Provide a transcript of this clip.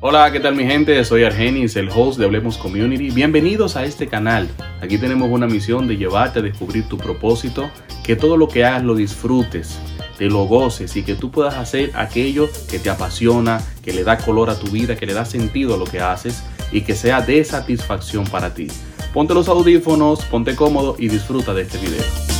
Hola, ¿qué tal mi gente? Soy Argenis, el host de Hablemos Community. Bienvenidos a este canal. Aquí tenemos una misión de llevarte a descubrir tu propósito, que todo lo que hagas lo disfrutes, te lo goces y que tú puedas hacer aquello que te apasiona, que le da color a tu vida, que le da sentido a lo que haces y que sea de satisfacción para ti. Ponte los audífonos, ponte cómodo y disfruta de este video.